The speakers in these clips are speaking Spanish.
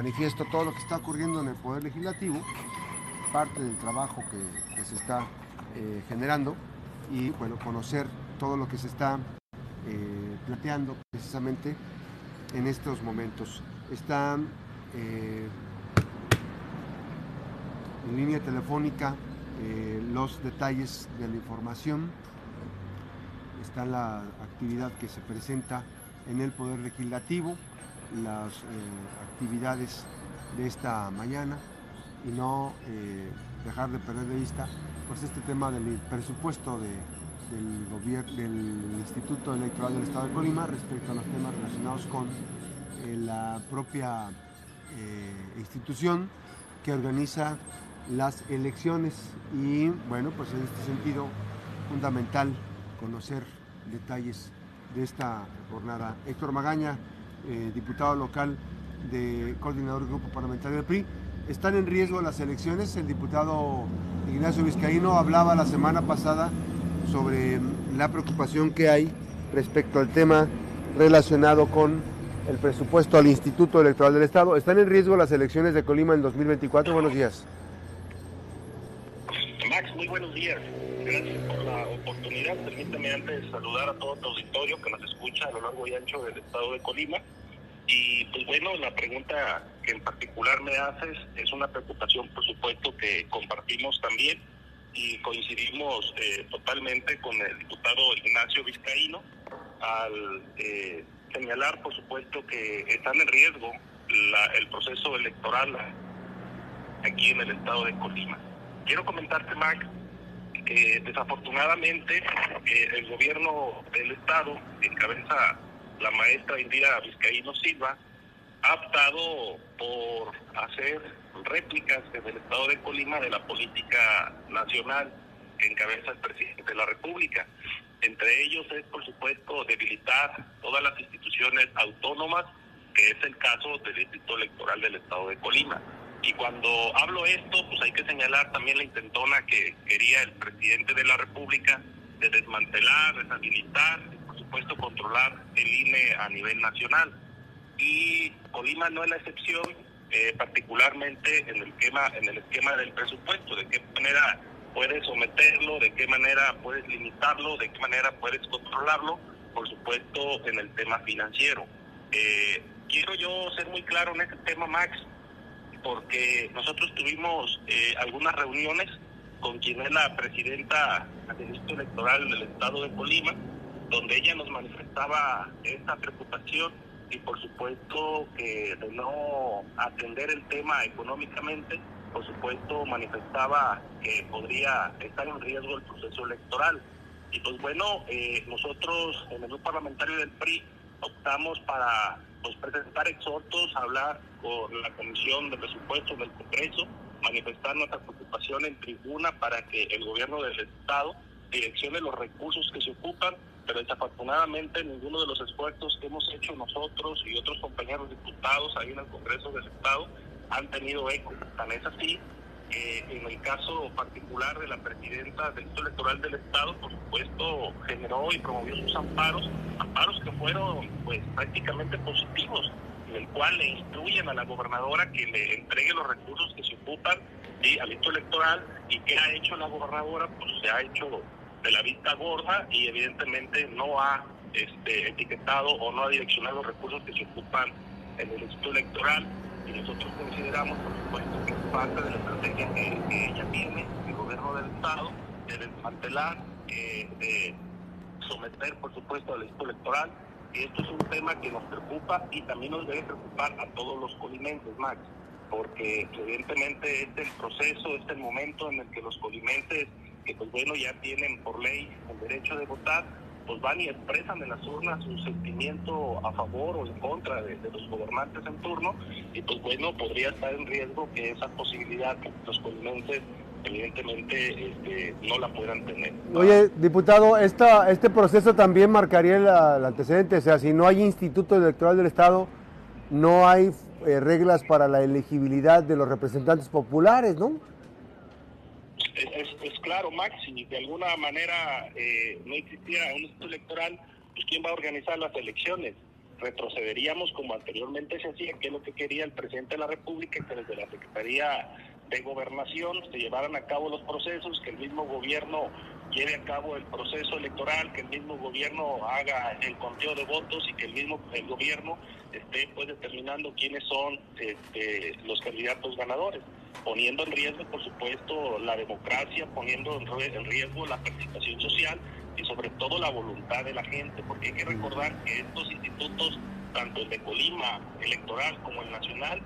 manifiesto todo lo que está ocurriendo en el Poder Legislativo, parte del trabajo que, se está eh, generando y bueno, conocer todo lo que se está eh, planteando precisamente en estos momentos. Están eh, en línea telefónica los detalles de la información, está la actividad que se presenta en el Poder Legislativo, las actividades de esta mañana y no dejar de perder de vista pues este tema del presupuesto del, gobierno, del Instituto Electoral del Estado de Colima respecto a los temas relacionados con eh, la propia eh, institución que organiza las elecciones y bueno pues en este sentido fundamental conocer detalles de esta jornada. Héctor Magaña, eh, diputado local de coordinador del Grupo Parlamentario del PRI, están en riesgo las elecciones. El diputado Ignacio Vizcaíno hablaba la semana pasada sobre la preocupación que hay respecto al tema relacionado con el presupuesto al Instituto Electoral del Estado. ¿Están en riesgo las elecciones de Colima en 2024? Buenos días. Buenos días. Gracias por la oportunidad. Permítame antes saludar a todo tu auditorio que nos escucha a lo largo y ancho del estado de Colima. Y pues bueno, la pregunta que en particular me haces es una preocupación, por supuesto, que compartimos también y coincidimos eh, totalmente con el diputado Ignacio Vizcaíno al eh, señalar, por supuesto, que están en riesgo el proceso electoral aquí en el estado de Colima. Quiero comentarte, Mac, que desafortunadamente eh, el gobierno del estado encabeza la maestra Indira Vizcaíno Silva ha optado por hacer réplicas en el estado de Colima de la política nacional que encabeza el presidente de la República. Entre ellos es, por supuesto, debilitar todas las instituciones autónomas, que es el caso del Distrito Electoral del estado de Colima. Y cuando hablo esto, pues hay que señalar también la intentona que quería el presidente de la República de desmantelar, deshabilitar supuesto, controlar el INE a nivel nacional. Y Colima no es la excepción, eh, particularmente en el, esquema, en el esquema del presupuesto, de qué manera puedes someterlo, de qué manera puedes limitarlo, de qué manera puedes controlarlo, por supuesto, en el tema financiero. Eh, quiero yo ser muy claro en este tema, Max, porque nosotros tuvimos eh, algunas reuniones con quien es la presidenta del Instituto Electoral del Estado de Colima, donde ella nos manifestaba esta preocupación y por supuesto que de no atender el tema económicamente, por supuesto manifestaba que podría estar en riesgo el proceso electoral. Y pues bueno, eh, nosotros en el grupo parlamentario del PRI optamos para pues, presentar exhortos, hablar con la Comisión de Presupuestos del Congreso, manifestar nuestra preocupación en tribuna para que el gobierno del Estado direccione los recursos que se ocupan pero desafortunadamente ninguno de los esfuerzos que hemos hecho nosotros y otros compañeros diputados ahí en el Congreso del Estado han tenido eco. Tan es así que en el caso particular de la presidenta del Instituto Electoral del Estado, por supuesto, generó y promovió sus amparos, amparos que fueron pues prácticamente positivos, en el cual le instruyen a la gobernadora que le entregue los recursos que se ocupan al Instituto Electoral y que ha hecho la gobernadora, pues se ha hecho de la vista gorda y evidentemente no ha este, etiquetado o no ha direccionado los recursos que se ocupan en el Instituto Electoral y nosotros consideramos, por supuesto, que es parte de la estrategia que, ella tiene, el gobierno del Estado, de desmantelar, eh, de someter, por supuesto, al Instituto Electoral. Y esto es un tema que nos preocupa y también nos debe preocupar a todos los colimenses, Max, porque evidentemente este es el proceso, este es el momento en el que los colimenses que pues bueno ya tienen por ley el derecho de votar, pues van y expresan en las urnas su sentimiento a favor o en contra de, los gobernantes en turno y pues bueno podría estar en riesgo que esa posibilidad los colimenses evidentemente este, no la puedan tener. Oye, diputado, esta, este proceso también marcaría el, antecedente, o sea, si no hay instituto electoral del Estado, no hay eh, reglas para la elegibilidad de los representantes populares, ¿no? Es, claro, Max, si de alguna manera eh, no existiera un instituto electoral, pues quién va a organizar las elecciones. retrocederíamos como anteriormente se hacía, que es lo que quería el presidente de la República, que desde la Secretaría de Gobernación se llevaran a cabo los procesos, que el mismo gobierno lleve a cabo el proceso electoral, que el mismo gobierno haga el conteo de votos y que el mismo el gobierno esté pues determinando quiénes son este, los candidatos ganadores, poniendo en riesgo por supuesto la democracia, poniendo en riesgo la participación social y sobre todo la voluntad de la gente, porque hay que recordar que estos institutos, tanto el de Colima electoral como el nacional,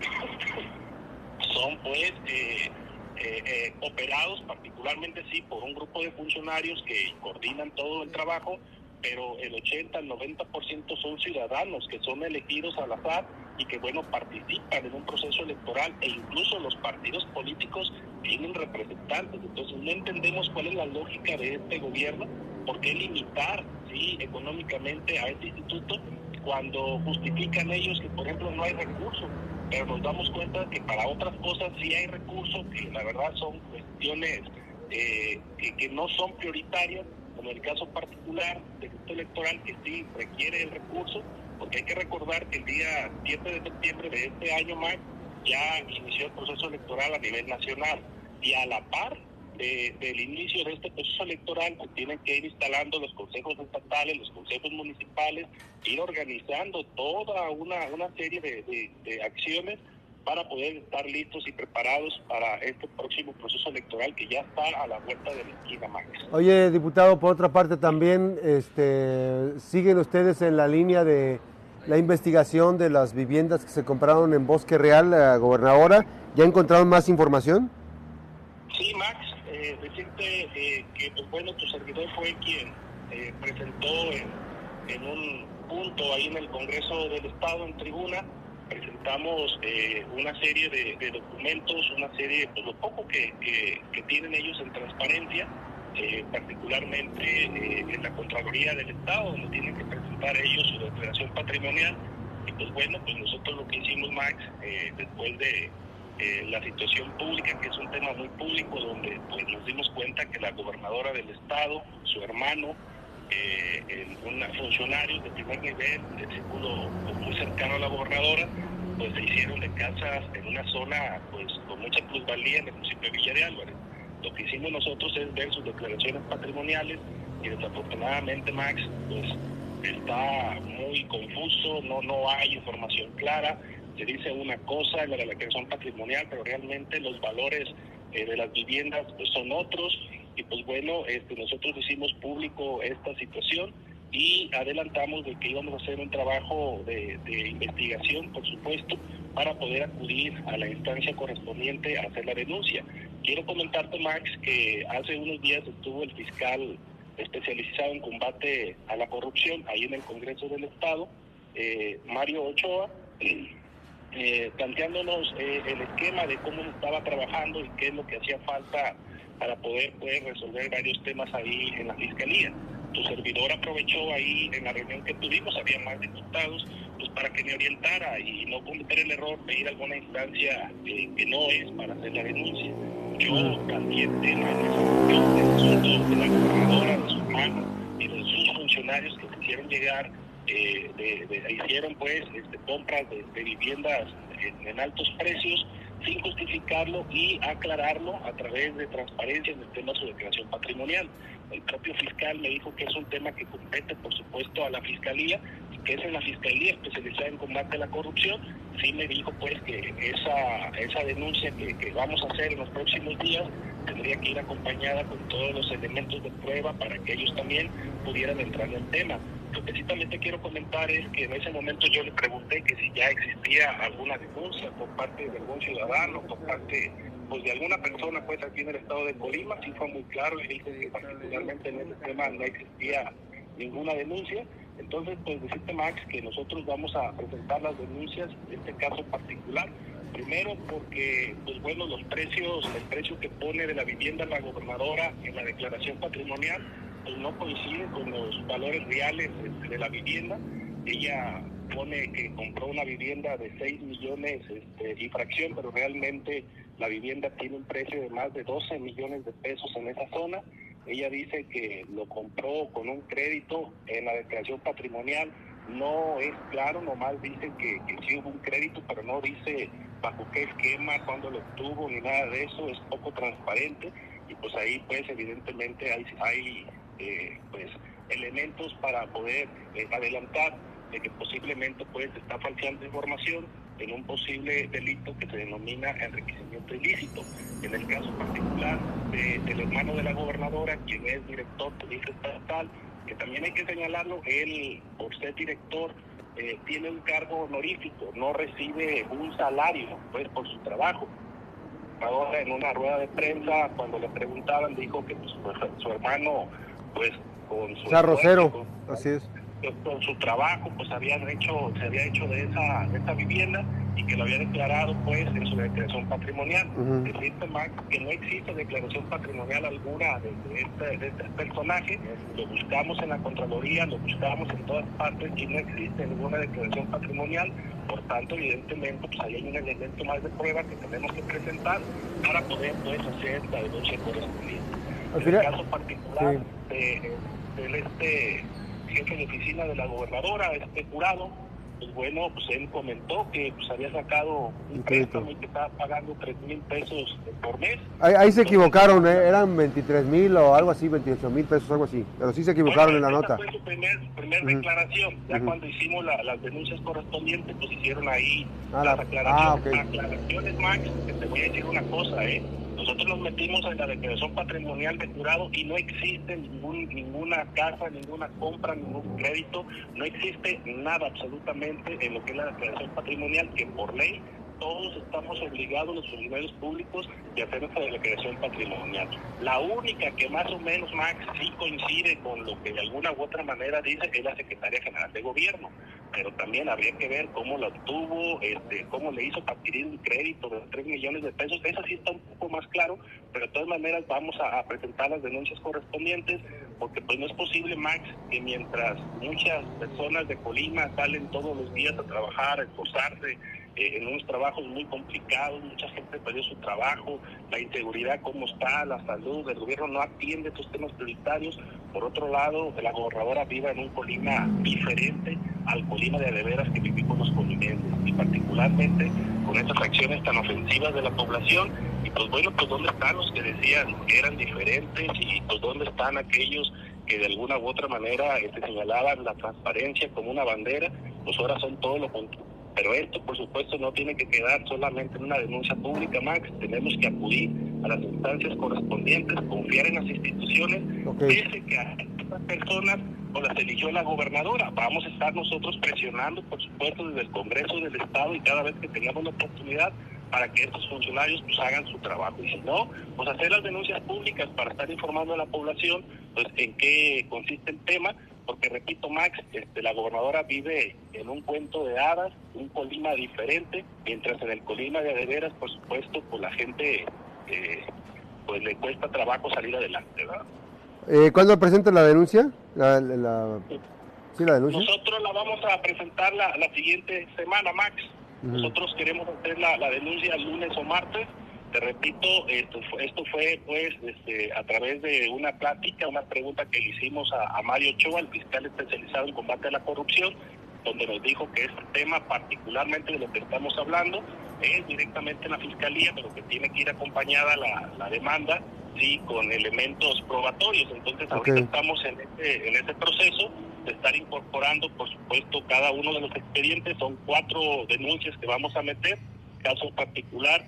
son pues eh, eh, eh, operados particularmente sí por un grupo de funcionarios que coordinan todo el trabajo, pero el 80 al 90% son ciudadanos que son elegidos al azar y que bueno participan en un proceso electoral e incluso los partidos políticos tienen representantes. Entonces no entendemos cuál es la lógica de este gobierno, por qué limitar sí económicamente a este instituto cuando justifican ellos que por ejemplo no hay recursos pero nos damos cuenta que para otras cosas sí hay recursos que la verdad son cuestiones eh, que, no son prioritarias, como el caso particular del electoral que sí requiere el recurso, porque hay que recordar que el día 7 de septiembre de este año más ya inició el proceso electoral a nivel nacional. Y a la par del inicio de este proceso electoral pues tienen que ir instalando los consejos estatales, los consejos municipales, ir organizando toda una, una serie de, acciones para poder estar listos y preparados para este próximo proceso electoral que ya está a la vuelta de la esquina, Max. Oye, diputado, por otra parte también, este, ¿siguen ustedes en la línea de la investigación de las viviendas que se compraron en Bosque Real, la gobernadora? ¿Ya encontraron más información? Sí, Max, eh, decirte eh, que, pues, bueno, tu servidor fue quien eh, presentó en, un punto ahí en el Congreso del Estado, en tribuna, presentamos una serie de, documentos, una serie, pues lo poco que, tienen ellos en transparencia, particularmente en la Contraloría del Estado, donde tienen que presentar ellos su declaración patrimonial. Y pues bueno, pues nosotros lo que hicimos, Max, después de eh, la situación pública, que es un tema muy público, donde pues, nos dimos cuenta que la gobernadora del estado, su hermano, eh, funcionarios de primer nivel, de círculo muy cercano a la gobernadora, pues se hicieron de casas en una zona pues con mucha plusvalía en el municipio de Villa de Álvarez. Lo que hicimos nosotros es ver sus declaraciones patrimoniales y desafortunadamente Max pues está muy confuso, no, no hay información clara se dice una cosa en la declaración patrimonial, pero realmente los valores eh, de las viviendas pues, son otros. Y pues bueno, este, nosotros hicimos público esta situación y adelantamos de que íbamos a hacer un trabajo de, investigación, por supuesto, para poder acudir a la instancia correspondiente a hacer la denuncia. Quiero comentarte, Max, que hace unos días estuvo el fiscal especializado en combate a la corrupción ahí en el Congreso del Estado, eh, Mario Ochoa, eh, planteándonos eh, el esquema de cómo estaba trabajando y qué es lo que hacía falta para poder, poder resolver varios temas ahí en la Fiscalía. Tu servidor aprovechó ahí en la reunión que tuvimos, había más diputados, pues para que me orientara y no cometer el error de ir a alguna instancia que no es para hacer la denuncia. Yo también tengo el asunto de la gobernadora, de su hermano y de sus funcionarios que quisieron llegar eh, de, hicieron pues este, compras de, viviendas en, altos precios sin justificarlo y aclararlo a través de transparencia en el tema de su declaración patrimonial. El propio fiscal me dijo que es un tema que compete, por supuesto, a la fiscalía que es en la fiscalía especializada en combate a la corrupción. Sí me dijo pues que esa, esa denuncia que, que vamos a hacer en los próximos días tendría que ir acompañada con todos los elementos de prueba para que ellos también pudieran entrar en el tema. Lo que sí también te quiero comentar es que en ese momento yo le pregunté que si ya existía alguna denuncia por parte de algún ciudadano, por parte pues de alguna persona pues aquí en el estado de Colima, sí fue muy claro y dijo que particularmente en ese tema no existía ninguna denuncia. Entonces, pues decirte Max que nosotros vamos a presentar las denuncias de este caso particular. Primero porque, pues bueno, los precios, el precio que pone de la vivienda la gobernadora en la declaración patrimonial pues no coincide con los valores reales de la vivienda. Ella pone que compró una vivienda de 6 millones este, y fracción, pero realmente la vivienda tiene un precio de más de 12 millones de pesos en esa zona. Ella dice que lo compró con un crédito en la declaración patrimonial no es claro, nomás dice que, que sí hubo un crédito, pero no dice bajo qué esquema, cuándo lo obtuvo, ni nada de eso, es poco transparente y pues ahí pues evidentemente hay, hay eh, pues elementos para poder eh, adelantar de que posiblemente pues está falseando información en un posible delito que se denomina enriquecimiento ilícito. En el caso particular del hermano de la gobernadora, quien es director de estatal, que también hay que señalarlo, él por ser director eh, tiene un cargo honorífico, no recibe un salario pues por su trabajo. Ahora en una rueda de prensa, cuando le preguntaban, dijo que pues, su, hermano, pues con su... Rosero, así es. con su trabajo pues habían hecho se había hecho de esa de esta vivienda y que lo había declarado pues en su declaración patrimonial. Uh Max que no existe declaración patrimonial alguna de, este, de, este, personaje. Lo buscamos en la contraloría lo buscamos en todas partes y no existe ninguna declaración patrimonial. Por tanto evidentemente pues ahí hay un elemento más de prueba que tenemos que presentar para poder pues hacer la denuncia correspondiente en el caso particular de, de este jefe de oficina de la gobernadora, este jurado, pues bueno, pues él comentó que pues había sacado un préstamo y que estaba pagando 3 mil pesos por mes. Ahí, se equivocaron, ¿eh? eran 23 mil o algo así, 28 mil pesos, algo así, pero sí se equivocaron en la nota. fue su primer, primer declaración, ya cuando hicimos las denuncias correspondientes, pues hicieron ahí ah, las aclaraciones, ah, aclaraciones, Max, que te voy a decir una cosa, ¿eh? Nosotros nos metimos en la declaración patrimonial de jurado y no existe ningún, ninguna casa, ninguna compra, ningún crédito, no existe nada absolutamente en lo que es la declaración patrimonial que por ley todos estamos obligados, los funcionarios públicos, de hacer nuestra declaración patrimonial. La única que más o menos, Max, sí coincide con lo que de alguna u otra manera dice es la Secretaria General de Gobierno, pero también habría que ver cómo la obtuvo, este, cómo le hizo para adquirir un crédito de 3 millones de pesos. Eso sí está un poco más claro, pero de todas maneras vamos a, presentar las denuncias correspondientes, porque pues no es posible, Max, que mientras muchas personas de Colima salen todos los días a trabajar, a esforzarse, eh, en unos trabajos muy complicados, mucha gente perdió su trabajo, la inseguridad cómo está, la salud, el gobierno no atiende estos temas prioritarios. Por otro lado, la gobernadora viva en un Colima diferente al Colima de Adeveras que vivimos los colimenses, y particularmente con estas acciones tan ofensivas de la población. Y pues bueno, pues dónde están los que decían que eran diferentes y pues dónde están aquellos que de alguna u otra manera este, señalaban la transparencia como una bandera, pues ahora son todo lo contrario pero esto, por supuesto, no tiene que quedar solamente en una denuncia pública, Max. Tenemos que acudir a las instancias correspondientes, confiar en las instituciones, pese que a estas personas o las eligió la gobernadora. Vamos a estar nosotros presionando, por supuesto, desde el Congreso del Estado y cada vez que tengamos la oportunidad para que estos funcionarios pues hagan su trabajo. Y si no, pues hacer las denuncias públicas para estar informando a la población pues en qué consiste el tema porque repito Max, este, la gobernadora vive en un cuento de hadas, un Colima diferente, mientras en el Colima de Adeveras, por supuesto, pues la gente eh, pues le cuesta trabajo salir adelante, ¿verdad? Eh, ¿Cuándo presenta la denuncia? La, Sí, la denuncia. Nosotros la vamos a presentar la, siguiente semana, Max. Nosotros queremos hacer la, la denuncia lunes o martes te repito, esto fue, esto fue pues este, a través de una plática, una pregunta que le hicimos a, Mario Ochoa, el fiscal especializado en combate a la corrupción, donde nos dijo que este tema, particularmente de lo que estamos hablando, es directamente en la fiscalía, pero que tiene que ir acompañada la, demanda, sí, con elementos probatorios. Entonces, ahorita estamos en este, en este proceso de estar incorporando, por supuesto, cada uno de los expedientes. Son cuatro denuncias que vamos a meter, caso particular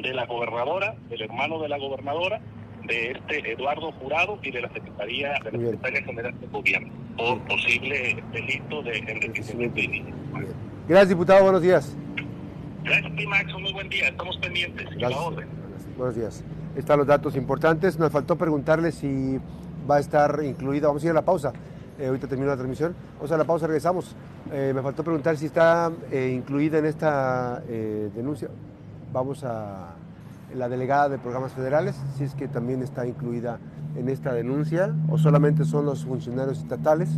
de la gobernadora, del hermano de la gobernadora, de este Eduardo Jurado y de la Secretaría de la Secretaría General de Gobierno por posible delito de enriquecimiento ilícito. Gracias, diputado. Buenos días. Gracias, Max. Muy buen día. Estamos pendientes. Gracias. Buenos días. Están los datos importantes. Nos faltó preguntarle si va a estar incluida. Vamos a ir a la pausa. Eh, ahorita termino la transmisión. Vamos a la pausa, regresamos. Eh, me faltó preguntar si está eh, incluida en esta denuncia vamos a la delegada de programas federales, si es que también está incluida en esta denuncia o solamente son los funcionarios estatales,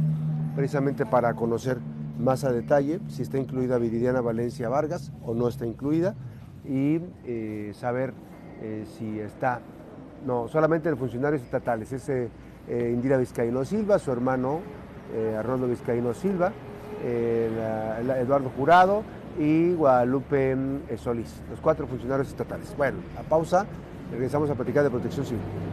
precisamente para conocer más a detalle si está incluida Viridiana Valencia Vargas o no está incluida y saber eh, si está, no, solamente los funcionarios estatales, es eh, Indira Vizcaíno Silva, su hermano eh, Arnoldo Vizcaíno Silva, Eduardo Jurado y Guadalupe Solís, los cuatro funcionarios estatales. Bueno, a pausa, regresamos a platicar de protección civil.